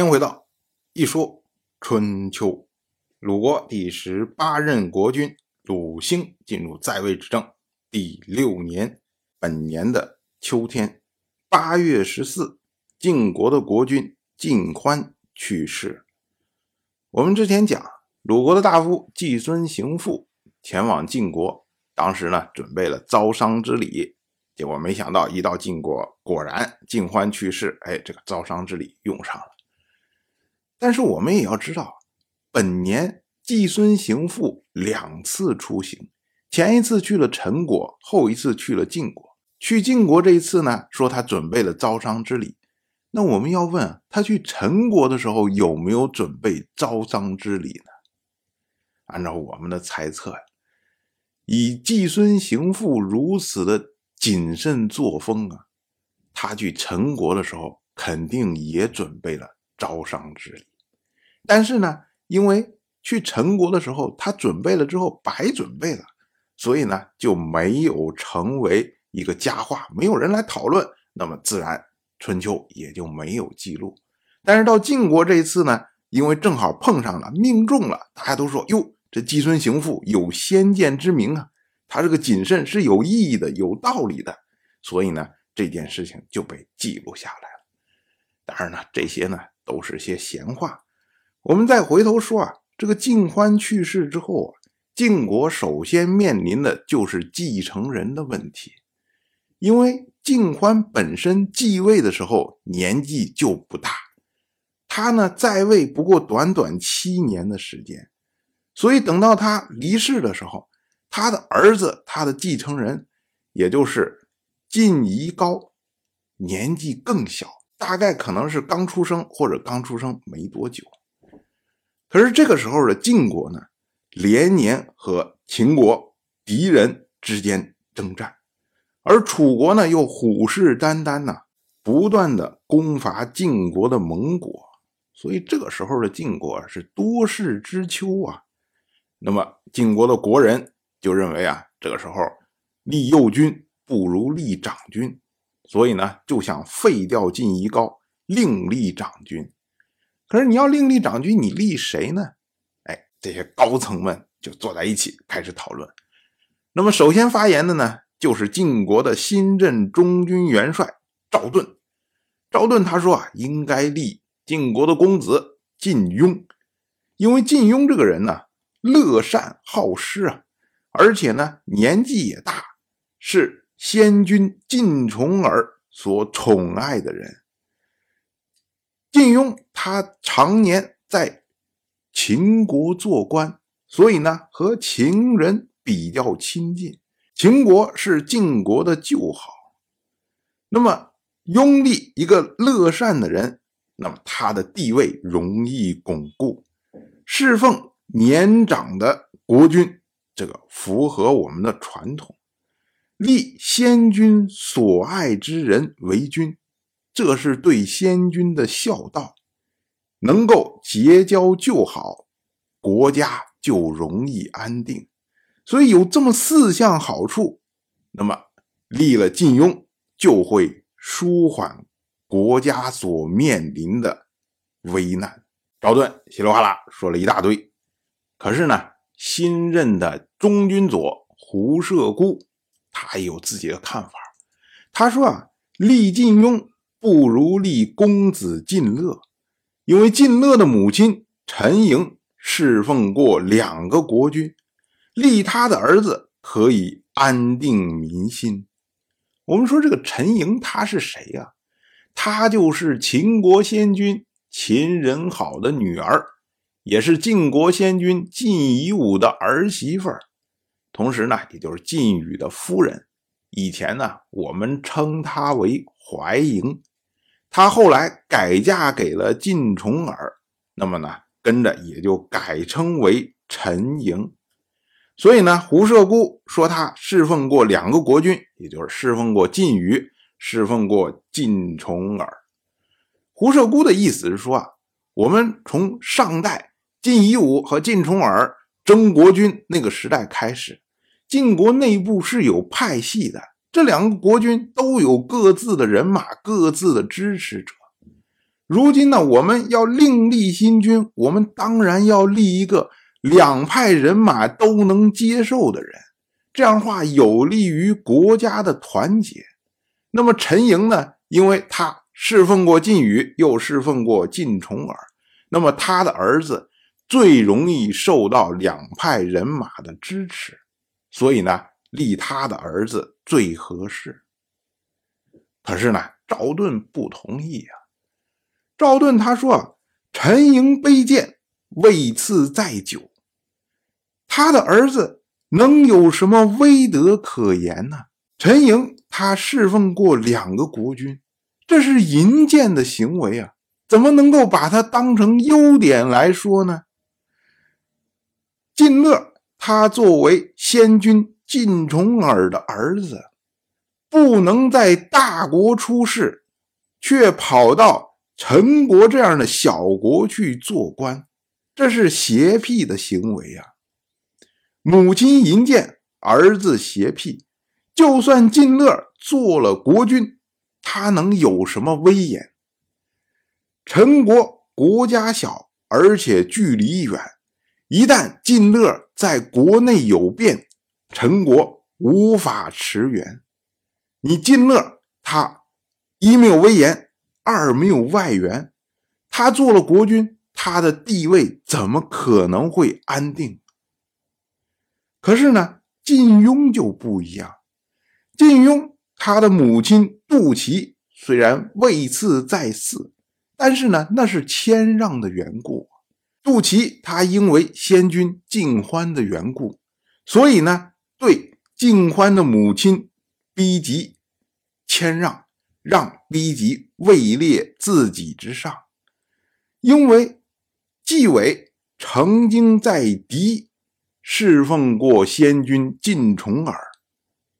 先回到一说春秋，鲁国第十八任国君鲁兴进入在位执政第六年，本年的秋天八月十四，晋国的国君晋欢去世。我们之前讲，鲁国的大夫季孙行父前往晋国，当时呢准备了招商之礼，结果没想到一到晋国，果然晋欢去世，哎，这个招商之礼用上了。但是我们也要知道，本年季孙行父两次出行，前一次去了陈国，后一次去了晋国。去晋国这一次呢，说他准备了招商之礼。那我们要问他去陈国的时候有没有准备招商之礼呢？按照我们的猜测呀，以季孙行父如此的谨慎作风啊，他去陈国的时候肯定也准备了招商之礼。但是呢，因为去陈国的时候，他准备了之后白准备了，所以呢就没有成为一个佳话，没有人来讨论，那么自然春秋也就没有记录。但是到晋国这一次呢，因为正好碰上了，命中了，大家都说哟，这季孙行父有先见之明啊，他这个谨慎是有意义的，有道理的，所以呢这件事情就被记录下来了。当然呢，这些呢都是些闲话。我们再回头说啊，这个晋欢去世之后啊，晋国首先面临的就是继承人的问题，因为晋欢本身继位的时候年纪就不大，他呢在位不过短短七年的时间，所以等到他离世的时候，他的儿子，他的继承人，也就是晋夷高，年纪更小，大概可能是刚出生或者刚出生没多久。可是这个时候的晋国呢，连年和秦国敌人之间征战，而楚国呢又虎视眈眈呐，不断的攻伐晋国的盟国，所以这个时候的晋国是多事之秋啊。那么晋国的国人就认为啊，这个时候立右军不如立长军，所以呢就想废掉晋夷高，另立长军。可是你要另立长君，你立谁呢？哎，这些高层们就坐在一起开始讨论。那么首先发言的呢，就是晋国的新任中军元帅赵盾。赵盾他说啊，应该立晋国的公子晋庸，因为晋庸这个人呢，乐善好施啊，而且呢年纪也大，是先君晋重耳所宠爱的人。晋庸他常年在秦国做官，所以呢和秦人比较亲近。秦国是晋国的旧好，那么拥立一个乐善的人，那么他的地位容易巩固。侍奉年长的国君，这个符合我们的传统。立先君所爱之人为君。这是对先君的孝道，能够结交就好，国家就容易安定。所以有这么四项好处，那么立了晋庸，就会舒缓国家所面临的危难。赵盾稀里哗啦说了一大堆，可是呢，新任的中军佐胡射孤，他也有自己的看法。他说啊，立晋庸。不如立公子晋乐，因为晋乐的母亲陈莹侍奉过两个国君，立他的儿子可以安定民心。我们说这个陈莹他是谁呀？他就是秦国先君秦仁好的女儿，也是晋国先君晋夷吾的儿媳妇儿，同时呢，也就是晋语的夫人。以前呢，我们称她为怀莹。他后来改嫁给了晋重耳，那么呢，跟着也就改称为陈莹。所以呢，胡射孤说他侍奉过两个国君，也就是侍奉过晋语，侍奉过晋重耳。胡射孤的意思是说啊，我们从上代晋夷吾和晋重耳争国君那个时代开始，晋国内部是有派系的。这两个国君都有各自的人马，各自的支持者。如今呢，我们要另立新君，我们当然要立一个两派人马都能接受的人，这样的话有利于国家的团结。那么陈莹呢，因为他侍奉过晋宇，又侍奉过晋重耳，那么他的儿子最容易受到两派人马的支持，所以呢，立他的儿子最合适。可是呢，赵盾不同意啊。赵盾他说：“陈营卑贱，位次在久，他的儿子能有什么威德可言呢？陈营他侍奉过两个国君，这是淫贱的行为啊！怎么能够把他当成优点来说呢？”晋乐他作为先君晋重耳的儿子，不能在大国出世，却跑到。陈国这样的小国去做官，这是邪僻的行为啊！母亲淫贱，儿子邪僻，就算晋乐做了国君，他能有什么威严？陈国国家小，而且距离远，一旦晋乐在国内有变，陈国无法驰援。你晋乐他一没有威严。二没有外援，他做了国君，他的地位怎么可能会安定？可是呢，晋雍就不一样。晋雍他的母亲杜琪虽然位次在祀，但是呢，那是谦让的缘故。杜琪他因为先君晋欢的缘故，所以呢，对晋欢的母亲逼急谦让。让逼急位列自己之上，因为纪伟曾经在敌侍奉过先君晋重耳，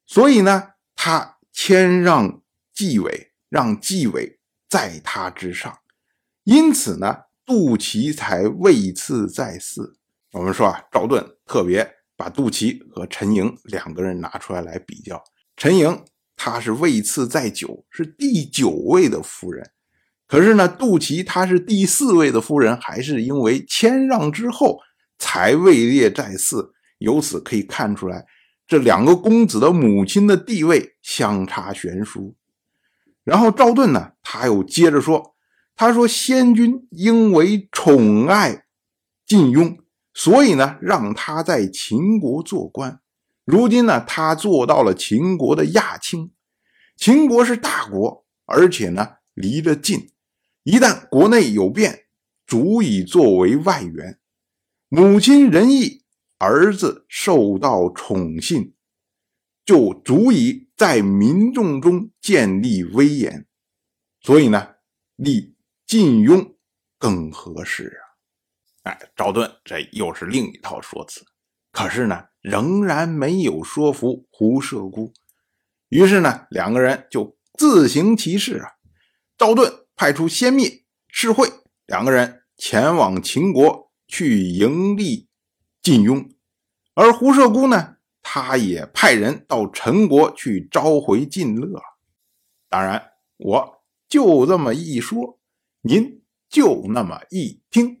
所以呢，他谦让纪伟，让纪伟在他之上，因此呢，杜琪才位次在四。我们说啊，赵盾特别把杜琪和陈莹两个人拿出来来比较，陈莹。她是位次在九，是第九位的夫人。可是呢，杜琪她是第四位的夫人，还是因为谦让之后才位列在四。由此可以看出来，这两个公子的母亲的地位相差悬殊。然后赵盾呢，他又接着说：“他说先君因为宠爱晋雍，所以呢，让他在秦国做官。”如今呢，他做到了秦国的亚卿。秦国是大国，而且呢离得近，一旦国内有变，足以作为外援。母亲仁义，儿子受到宠信，就足以在民众中建立威严。所以呢，立晋雍更合适！哎，赵盾这又是另一套说辞。可是呢，仍然没有说服胡射姑。于是呢，两个人就自行其事啊。赵盾派出先灭、士会两个人前往秦国去迎立晋雍，而胡射姑呢，他也派人到陈国去召回晋乐。当然，我就这么一说，您就那么一听。